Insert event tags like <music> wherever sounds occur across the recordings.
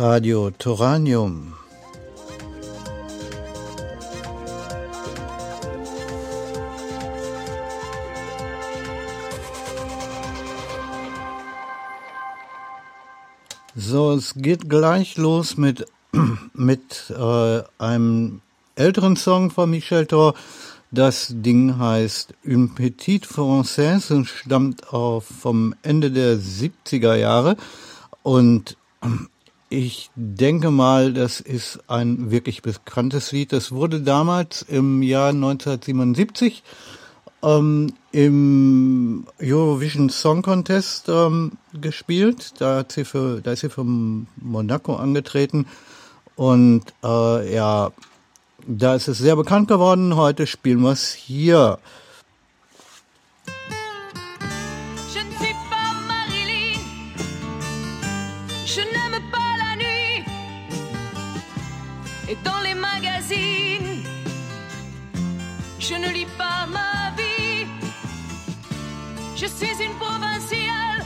Radio Toranium. So, es geht gleich los mit, <clears throat> mit äh, einem älteren Song von Michel Thor. Das Ding heißt Une Petite Française und stammt auf vom Ende der 70er Jahre. Und ich denke mal, das ist ein wirklich bekanntes Lied. Das wurde damals im Jahr 1977 ähm, im Eurovision Song Contest ähm, gespielt. Da, hat sie für, da ist sie für Monaco angetreten. Und äh, ja, da ist es sehr bekannt geworden. Heute spielen wir es hier. Je suis une provinciale.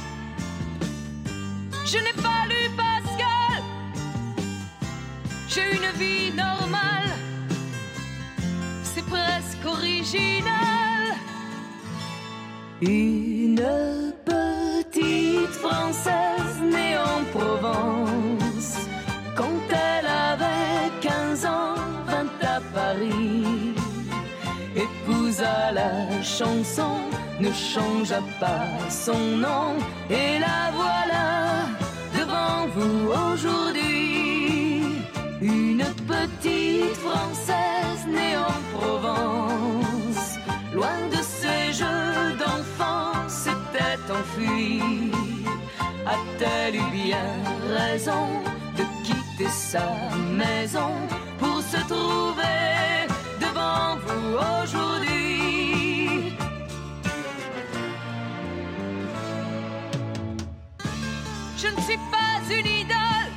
Je n'ai pas lu Pascal. J'ai une vie normale. C'est presque original. Une petite Française née en Provence. Quand elle avait 15 ans, vint à Paris. Épousa la chanson ne changea pas son nom et la voilà devant vous aujourd'hui. Une petite Française née en Provence, loin de ses jeux d'enfance, s'était enfuie. A-t-elle eu bien raison de quitter sa maison pour se trouver devant vous aujourd'hui? Je ne suis pas une idole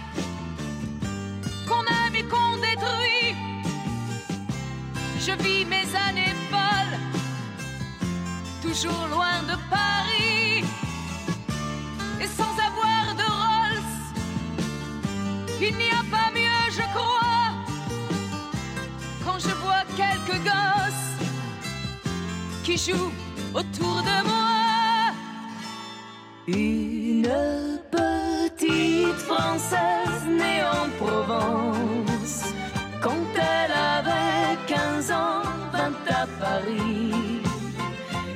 qu'on aime et qu'on détruit. Je vis mes années folles, toujours loin de Paris. Et sans avoir de Rolls, il n'y a pas mieux, je crois. Quand je vois quelques gosses qui jouent autour de moi. Une petite Française née en Provence, quand elle avait 15 ans, vint à Paris,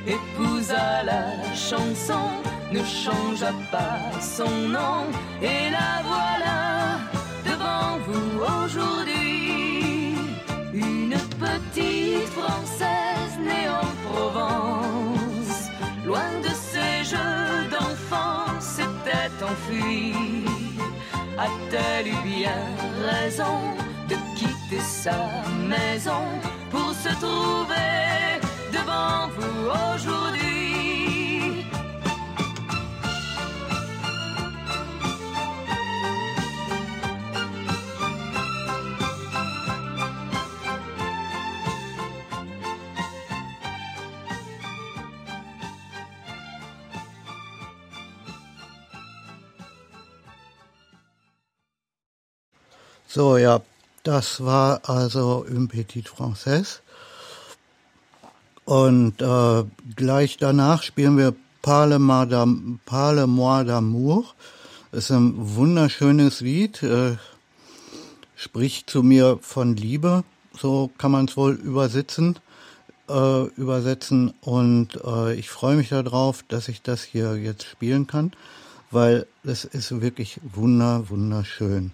épousa la chanson, ne changea pas son nom, et la voilà de quitter sa maison pour se trouver devant vous aujourd'hui? So, ja, das war also Une Petite Française. Und äh, gleich danach spielen wir Parle-moi d'am- Parle-moi d'amour. Ist ein wunderschönes Lied, äh, spricht zu mir von Liebe, so kann man es wohl übersetzen. Äh, übersetzen und äh, ich freue mich darauf, dass ich das hier jetzt spielen kann, weil es ist wirklich wunder wunderschön.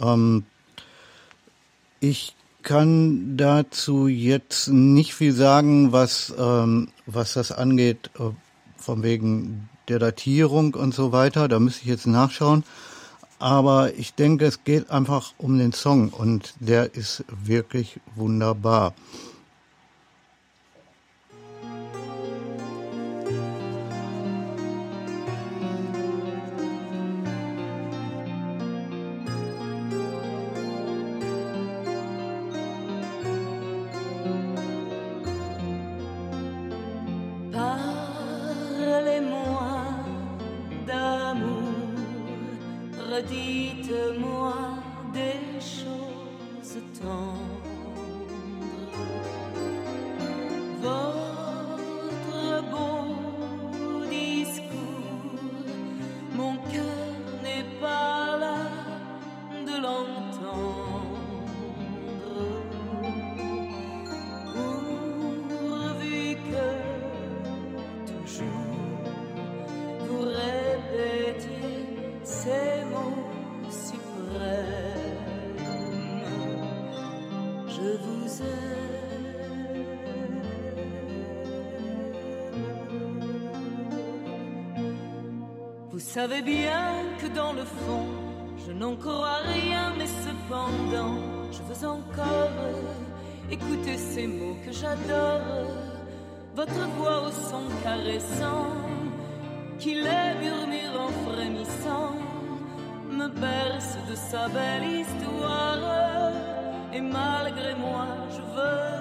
Ähm, ich kann dazu jetzt nicht viel sagen, was, ähm, was das angeht, äh, von wegen der Datierung und so weiter. Da müsste ich jetzt nachschauen. Aber ich denke, es geht einfach um den Song und der ist wirklich wunderbar. Mon cœur Savez bien que dans le fond, je n'en crois rien, mais cependant, je veux encore écouter ces mots que j'adore. Votre voix au son caressant, qui les murmure en frémissant, me berce de sa belle histoire. Et malgré moi, je veux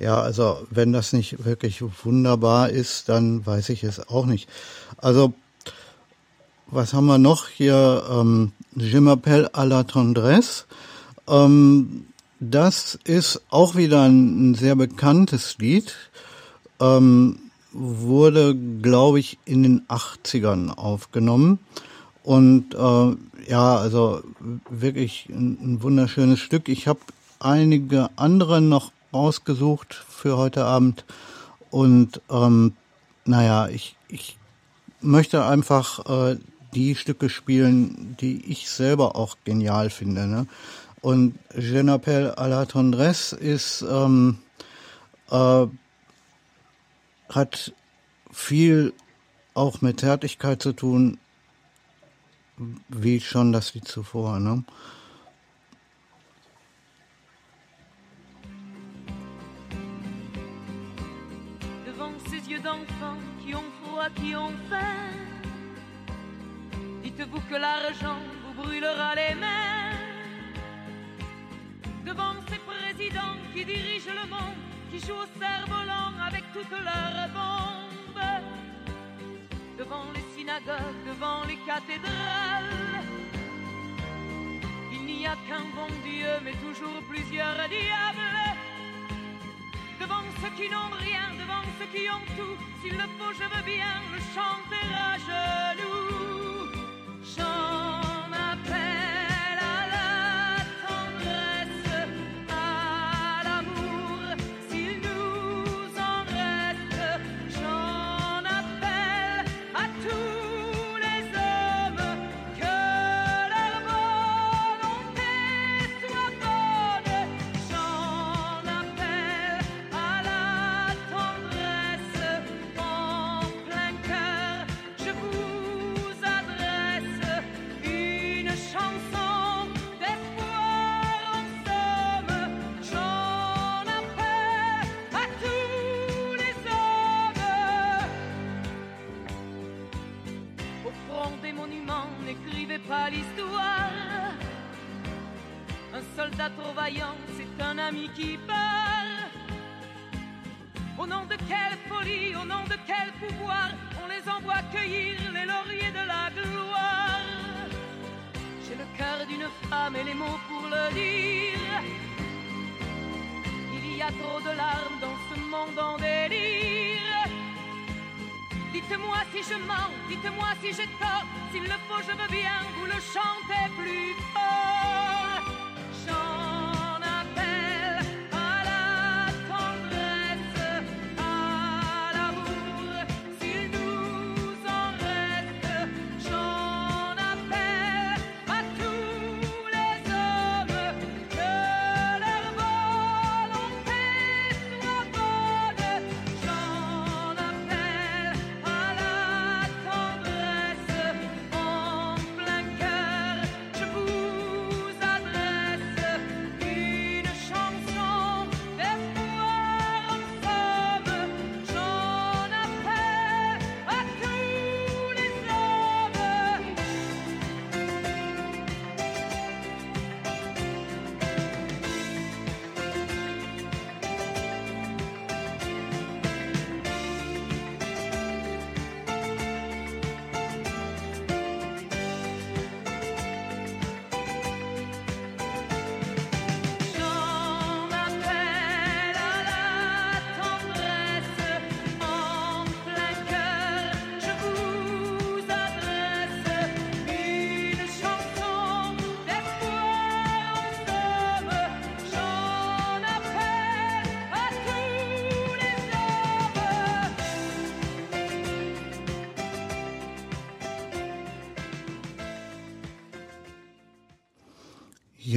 Ja, also wenn das nicht wirklich wunderbar ist, dann weiß ich es auch nicht. Also was haben wir noch hier? Ähm, Je m'appelle à la tendresse. Ähm, das ist auch wieder ein, ein sehr bekanntes Lied. Ähm, wurde, glaube ich, in den 80ern aufgenommen. Und äh, ja, also wirklich ein, ein wunderschönes Stück. Ich habe einige andere noch rausgesucht für heute Abend. Und ähm, naja, ich, ich möchte einfach äh, die Stücke spielen, die ich selber auch genial finde. Ne? Und Je n'appelle à la tendresse ist ähm, äh, hat viel auch mit Zärtlichkeit zu tun, wie schon das Lied zuvor. Ne? Qui ont faim. Dites-vous que l'argent vous brûlera les mains. Devant ces présidents qui dirigent le monde, qui jouent au cerf-volant avec toutes leurs bombes. Devant les synagogues, devant les cathédrales. Il n'y a qu'un bon Dieu, mais toujours plusieurs diables ceux qui n'ont rien, devant ceux qui ont tout. S'il le faut, je veux bien le chanter à genoux. On les envoie cueillir les lauriers de la gloire. J'ai le cœur d'une femme et les mots pour le dire. Il y a trop de larmes dans ce monde en délire. Dites-moi si je mens, dites-moi si j'ai tort. S'il le faut, je veux bien vous le chanter plus fort.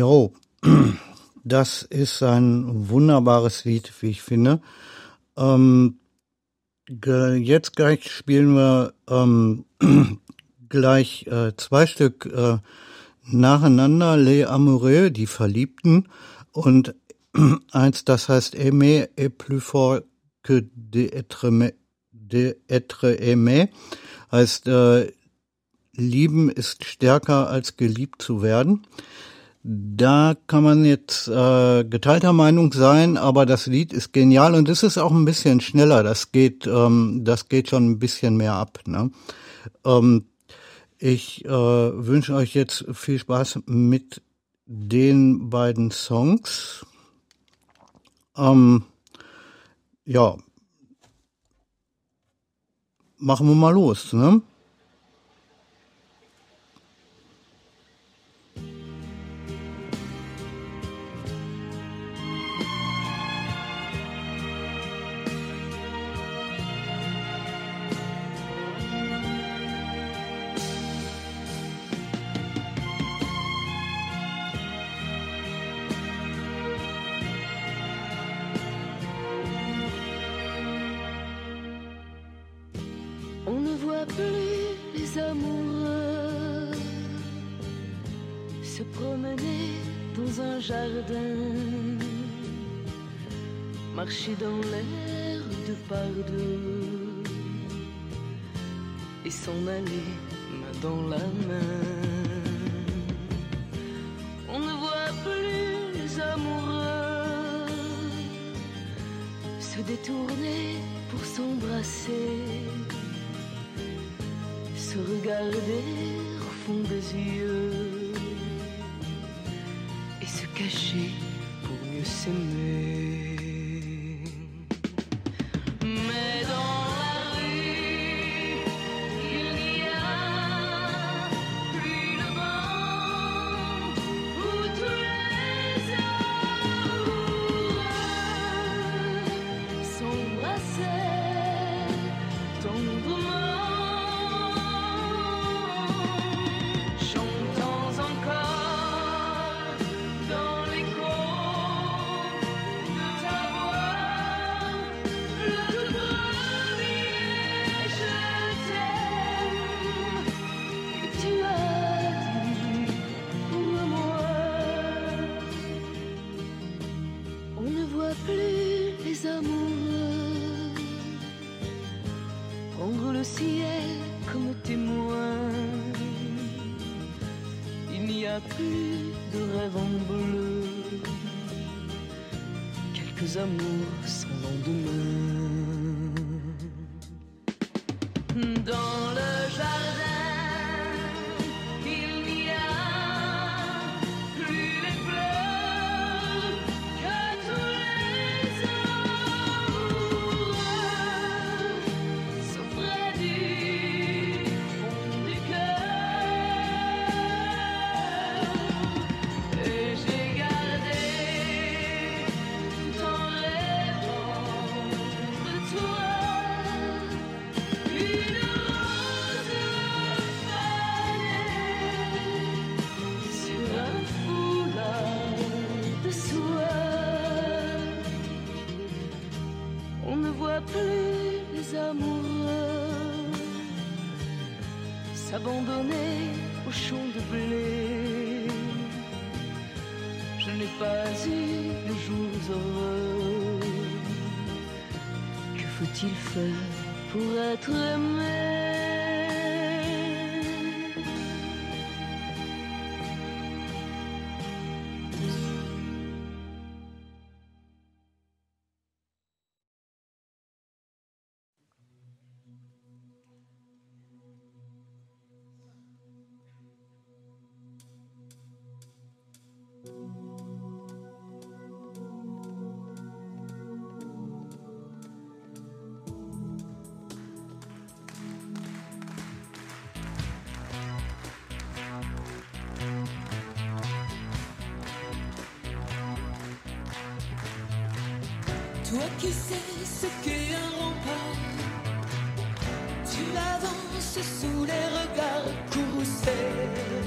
Jo, <clears throat> das ist ein wunderbares Lied, wie ich finde. Ähm, jetzt gleich spielen wir ähm, <clears throat> gleich äh, zwei Stück äh, nacheinander, Les Amoureux, die Verliebten, und <clears throat> eins, das heißt Aimer est plus fort que d'être aimé, d'être aimé, heißt äh, Lieben ist stärker als geliebt zu werden. Da kann man jetzt äh, geteilter Meinung sein, aber das Lied ist genial und es ist auch ein bisschen schneller. Das geht, ähm, das geht schon ein bisschen mehr ab. Ne? Ähm, ich äh, wünsche euch jetzt viel Spaß mit den beiden Songs. Ähm, ja, machen wir mal los. Ne? On ne voit plus les amoureux se promener dans un jardin, marcher dans l'air de par deux et s'en aller main dans la main. On ne voit plus les amoureux se détourner pour s'embrasser, se regarder au fond des yeux et se cacher pour mieux s'aimer. Toi qui sais ce qu'est un rempart, tu avances sous les regards courroucés.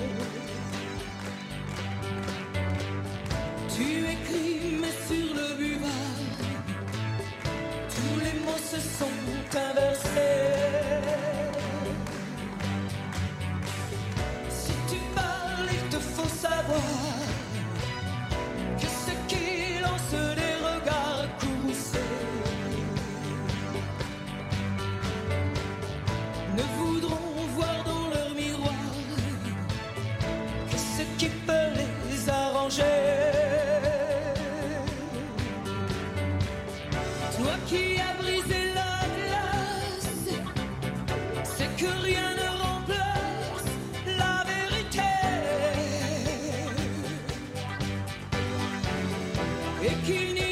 駅に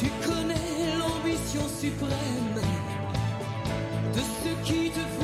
Tu connais l'ambition suprême de ce qui te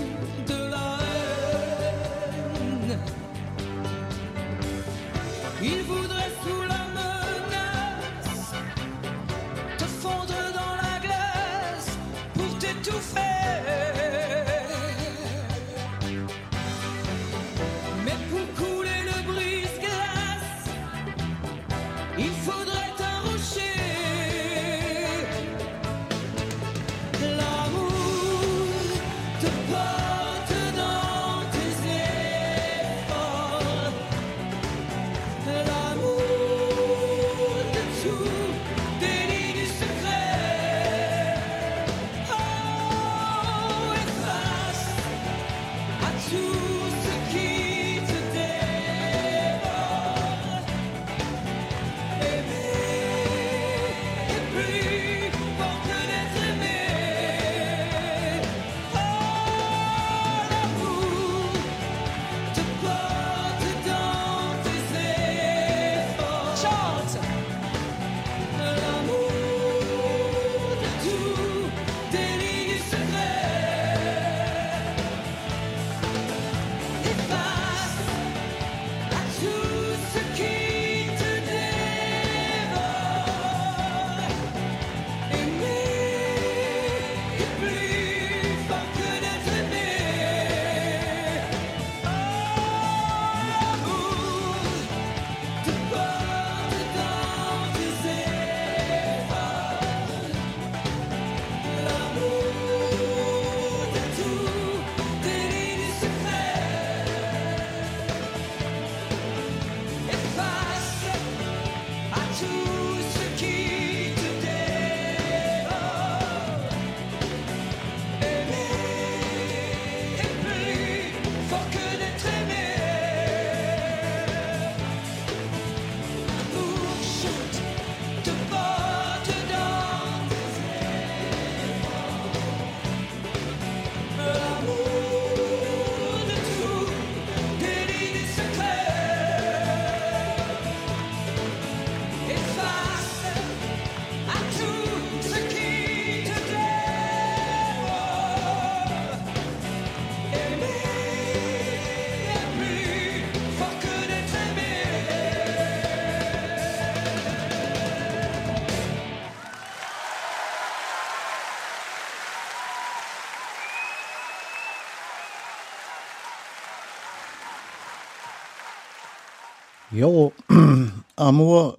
Jo, <clears throat> Amour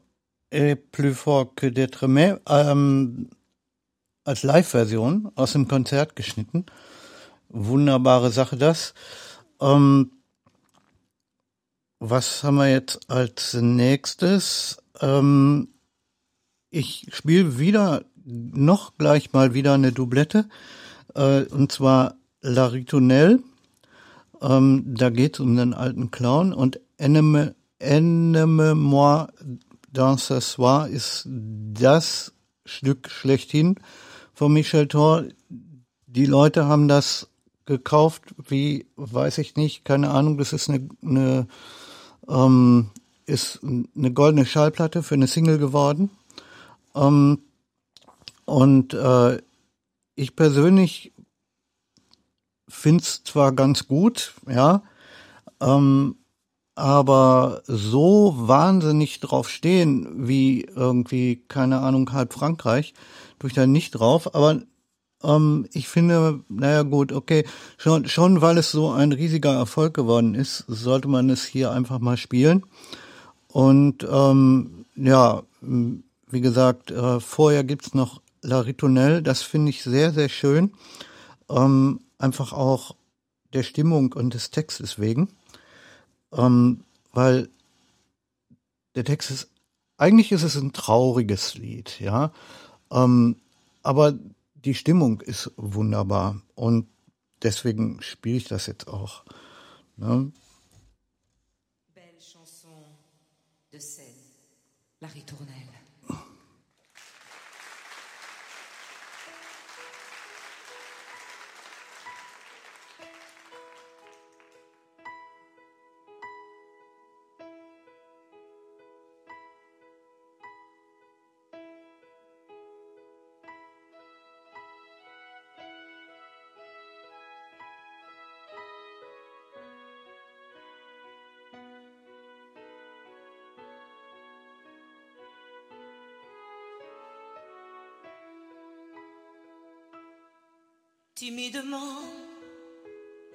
est plus fort que d'être aimé. Ähm, als Live-Version aus dem Konzert geschnitten. Wunderbare Sache das. Ähm, was haben wir jetzt als nächstes? Ähm, ich spiele wieder, noch gleich mal wieder eine Doublette. Äh, und zwar La Ritonelle. Ähm, da geht es um den alten Clown und Enneme, Enneme moi dans ce soir ist das Stück schlechthin von Michel Thor. Die Leute haben das gekauft, wie, weiß ich nicht, keine Ahnung, das ist eine, eine ähm, ist eine goldene Schallplatte für eine Single geworden. Ähm, und äh, ich persönlich finde es zwar ganz gut, ja, ähm, aber so wahnsinnig drauf stehen wie irgendwie, keine Ahnung, halb Frankreich, tue ich da nicht drauf. Aber ähm, ich finde, naja gut, okay, schon, schon weil es so ein riesiger Erfolg geworden ist, sollte man es hier einfach mal spielen. Und ähm, ja, wie gesagt, äh, vorher gibt's noch La Ritonelle, das finde ich sehr, sehr schön. Ähm, einfach auch der Stimmung und des Textes wegen. Ähm, weil der Text ist, eigentlich ist es ein trauriges Lied, ja. Ähm, aber die Stimmung ist wunderbar und deswegen spiele ich das jetzt auch. Ne? Belle chanson de scène, la ritournelle.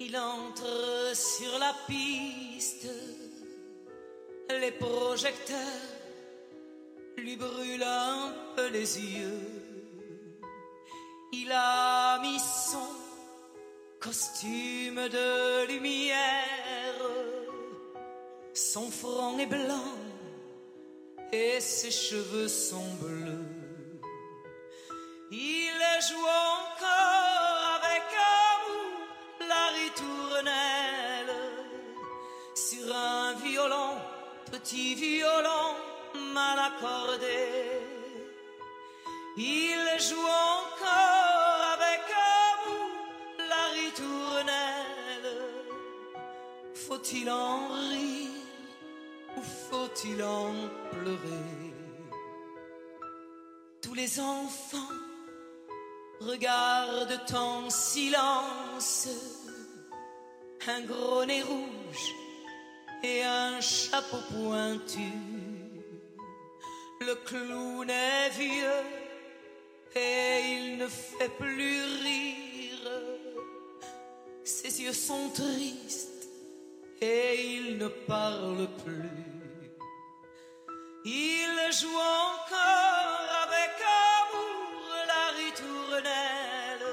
Il entre sur la piste. Les projecteurs lui brûlent un peu les yeux. Il a mis son costume de lumière. Son front est blanc et ses cheveux sont bleus. Petit violon mal accordé. Il joue encore avec amour la ritournelle. Faut-il en rire ou faut-il en pleurer? Tous les enfants regardent en silence un gros nez rouge et un chapeau pointu. Le clown est vieux et il ne fait plus rire. Ses yeux sont tristes et il ne parle plus. Il joue encore avec amour la ritournelle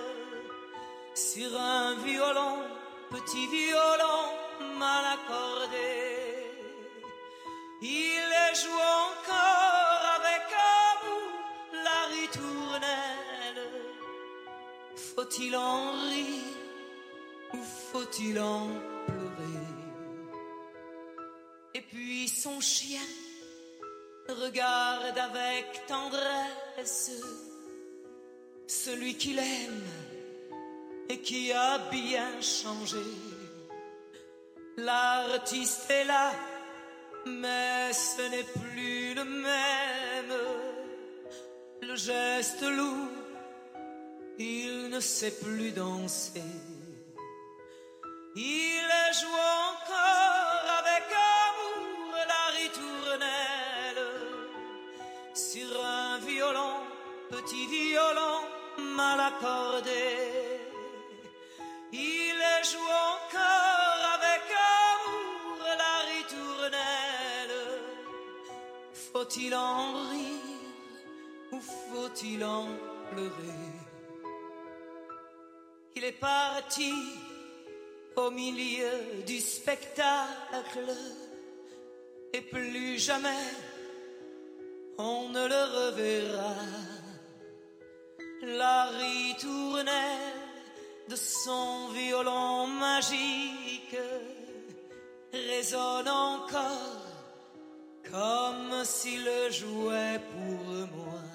sur un violon, petit violon joue encore avec amour la ritournelle. Faut-il en rire ou faut-il en pleurer? Et puis son chien regarde avec tendresse celui qu'il aime et qui a bien changé. L'artiste est là, mais ce n'est plus le même. Le geste lourd, il ne sait plus danser. Il joue encore avec amour la ritournelle sur un violon, petit violon mal accordé. Il joue Faut-il en rire ou faut-il en pleurer? Il est parti au milieu du spectacle et plus jamais on ne le reverra. La ritournelle de son violon magique résonne encore comme s'il jouait pour moi.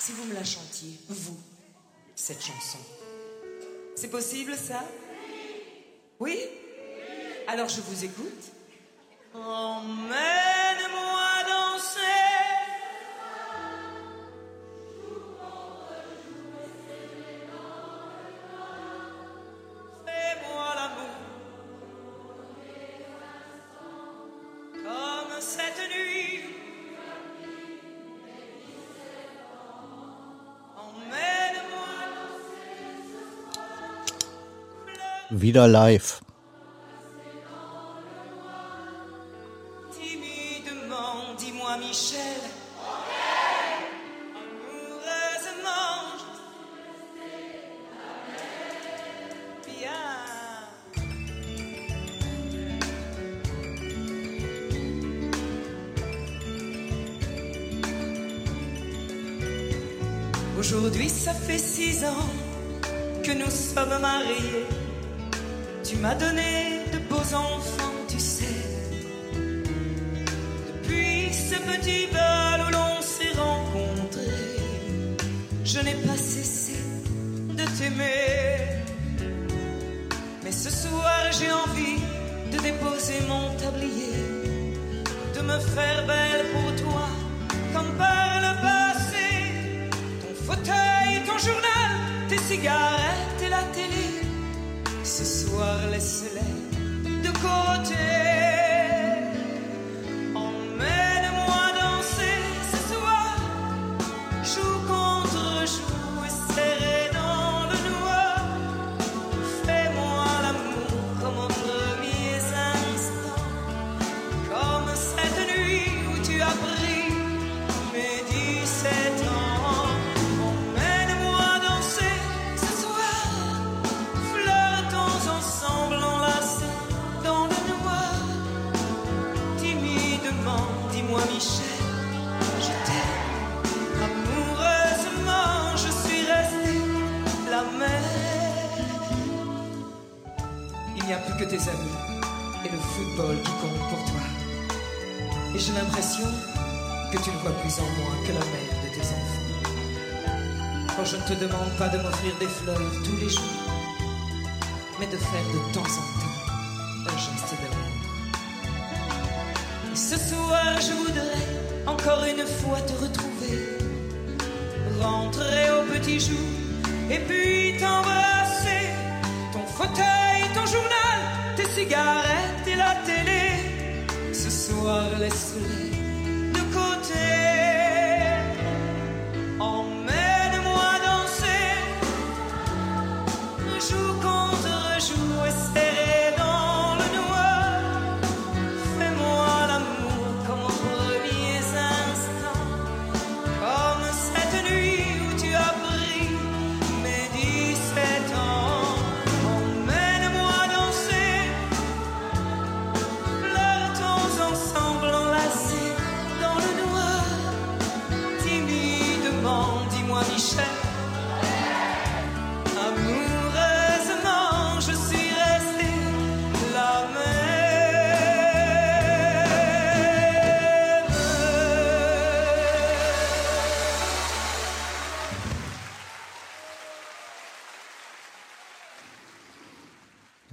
Si vous me la chantiez, vous, cette chanson. C'est possible ça? Oui? Alors je vous écoute. Wieder live. Michel. Aujourd'hui, ça fait six ans que nous sommes mariés. Tu m'as donné de beaux enfants, tu sais. Depuis ce petit bal où l'on s'est rencontrés, je n'ai pas cessé de t'aimer. Mais ce soir, j'ai envie de déposer mon tablier, de me faire belle pour toi, comme par le passé. Ton fauteuil, ton journal, tes cigarettes soir, laisse-les de côté. Tous les jours, mais de faire de temps en temps un geste d'amour. Ce soir, je voudrais encore une fois te retrouver. Rentrer au petit jour et puis t'embrasser. Ton fauteuil, ton journal, tes cigarettes et la télé. Ce soir, laisse-les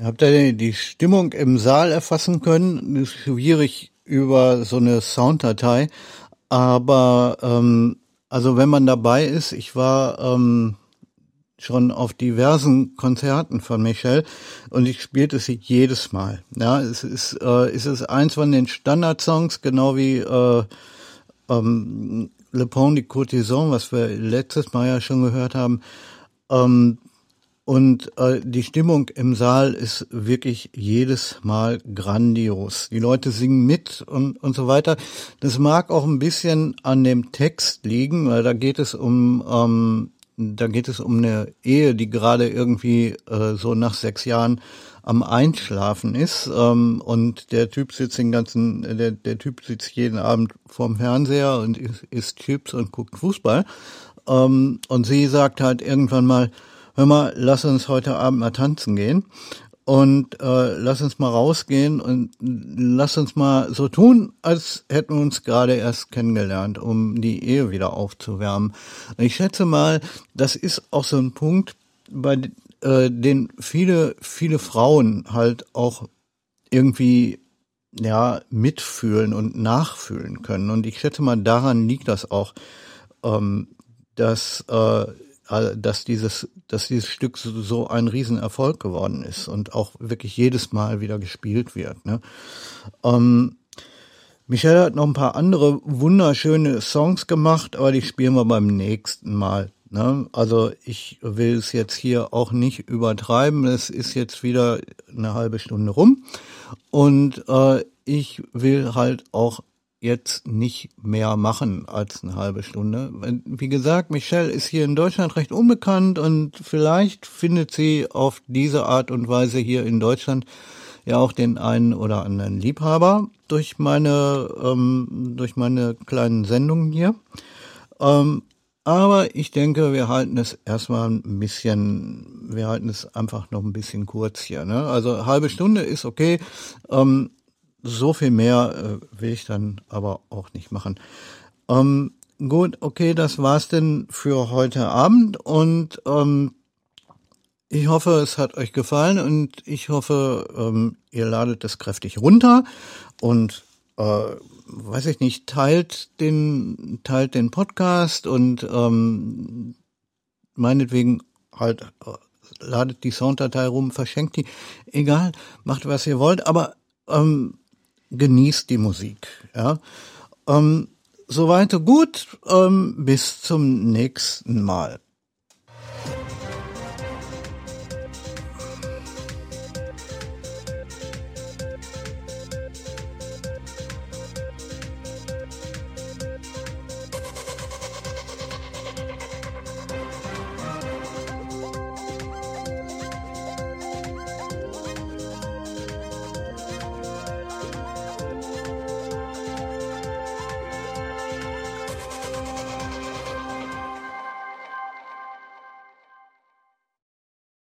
Habt ihr die Stimmung im Saal erfassen können? Das ist schwierig über so eine Sounddatei, aber ähm, also wenn man dabei ist, ich war ähm, schon auf diversen Konzerten von Michel und ich spielte sie jedes Mal. Ja, es ist, äh, es ist eins von den Standardsongs, genau wie äh, ähm, Le Pont de Courtisan, was wir letztes Mal ja schon gehört haben. Ähm, und äh, die Stimmung im Saal ist wirklich jedes Mal grandios. Die Leute singen mit und, und so weiter. Das mag auch ein bisschen an dem Text liegen, weil da geht es um ähm, da geht es um eine Ehe, die gerade irgendwie äh, so nach sechs Jahren am Einschlafen ist ähm, und der Typ sitzt den ganzen, der, der Typ sitzt jeden Abend vorm Fernseher und isst, isst Chips und guckt Fußball ähm, und sie sagt halt irgendwann mal, hör mal, lass uns heute Abend mal tanzen gehen und äh, lass uns mal rausgehen und lass uns mal so tun, als hätten wir uns gerade erst kennengelernt, um die Ehe wieder aufzuwärmen. Ich schätze mal, das ist auch so ein Punkt, bei äh, den viele, viele Frauen halt auch irgendwie ja mitfühlen und nachfühlen können. Und ich schätze mal, daran liegt das auch, ähm, dass äh, dass dieses, dass dieses Stück so ein Riesenerfolg geworden ist und auch wirklich jedes Mal wieder gespielt wird. Ne? Ähm, Michelle hat noch ein paar andere wunderschöne Songs gemacht, aber die spielen wir beim nächsten Mal. Ne? Also ich will es jetzt hier auch nicht übertreiben. Es ist jetzt wieder eine halbe Stunde rum und äh, ich will halt auch jetzt nicht mehr machen als eine halbe Stunde. Wie gesagt, Michelle ist hier in Deutschland recht unbekannt und vielleicht findet sie auf diese Art und Weise hier in Deutschland ja auch den einen oder anderen Liebhaber durch meine ähm, durch meine kleinen Sendungen hier. Ähm, aber ich denke, wir halten es erstmal ein bisschen, wir halten es einfach noch ein bisschen kurz hier. Ne? Also halbe Stunde ist okay. Ähm, so viel mehr äh, will ich dann aber auch nicht machen. Ähm, gut, okay, das war's denn für heute Abend und ähm, ich hoffe, es hat euch gefallen und ich hoffe, ähm, ihr ladet es kräftig runter und äh, weiß ich nicht, teilt den teilt den Podcast und ähm, meinetwegen halt äh, ladet die Sounddatei rum, verschenkt die, egal, macht was ihr wollt, aber ähm, genießt die Musik. Ja. Ähm, Soweit gut. Ähm, bis zum nächsten Mal.